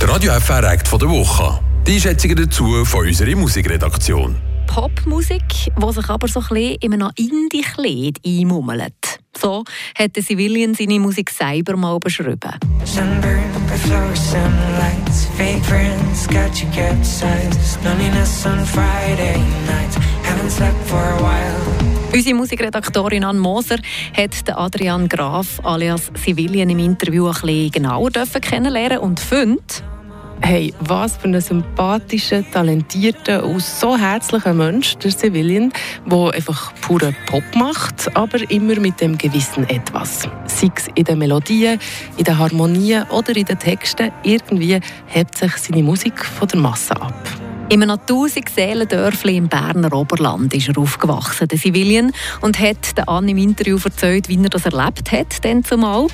Der Radio FR Act von der Woche. Die Einschätzungen dazu von unserer Musikredaktion. Popmusik, die sich aber so ein bisschen in einem Indie-Kleid einmummelt. So hat Civilian seine Musik selber mal beschrieben. Sunburn fluorescent lights, fake friends got you capsized. Loneliness on Friday nights, haven't slept for a while. Unsere Musikredaktorin Ann Moser hat Adrian Graf alias Civilian im Interview ein bisschen genauer kennenlernen und findet, Hey, was für ein sympathischer, talentierter und so herzlicher Mensch, der Civilian, der einfach pure Pop macht, aber immer mit dem gewissen Etwas. Sei es in den Melodien, in den Harmonien oder in den Texten, irgendwie hebt sich seine Musik von der Masse ab. In einem 1000 Seelendörfli im Berner Oberland ist er aufgewachsen, der Civilian, und hat den Anne im Interview erzählt, wie er das erlebt hat, dann zumal,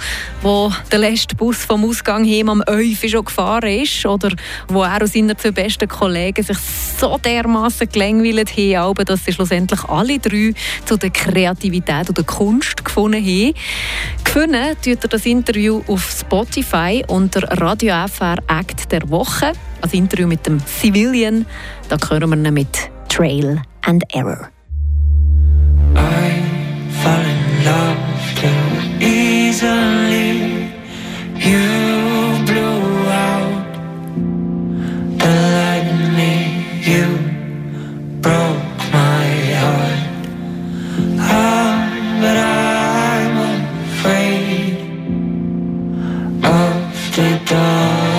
wo der letzte Bus vom Ausgang heim am Eufi schon gefahren ist, oder wo er und seine zwei besten Kollegen sich so dermaßen gelangweilt haben, dass sie schlussendlich alle drei zu der Kreativität und der Kunst gefunden haben. Gefunden tut er das Interview auf Spotify unter Radio FR Act der Woche ein Interview mit dem Civilian. Da hören wir ihn mit Trail and Error. I fall in love too easily. You blew out the light in me. You broke my heart. Ah, but I'm afraid of the dark.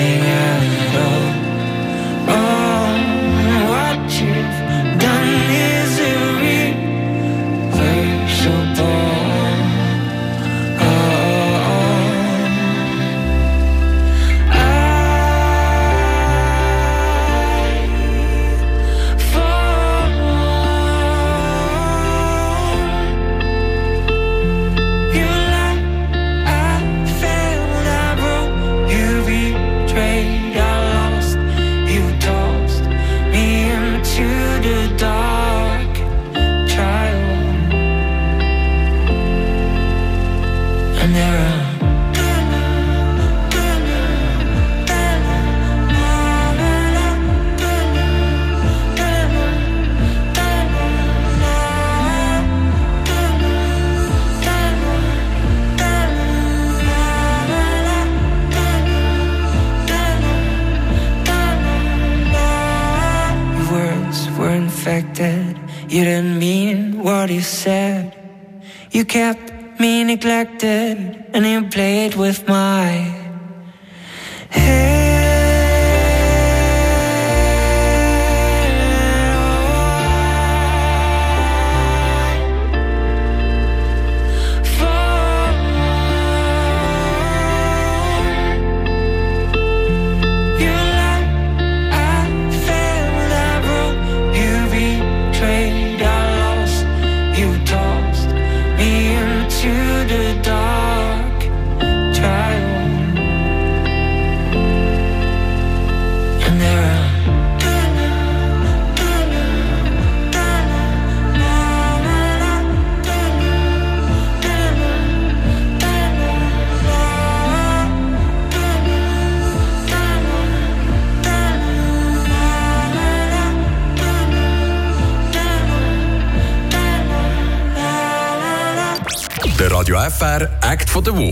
everything. You didn't mean what you said. You kept me neglected and you played with my Radio FR Act von der Woche.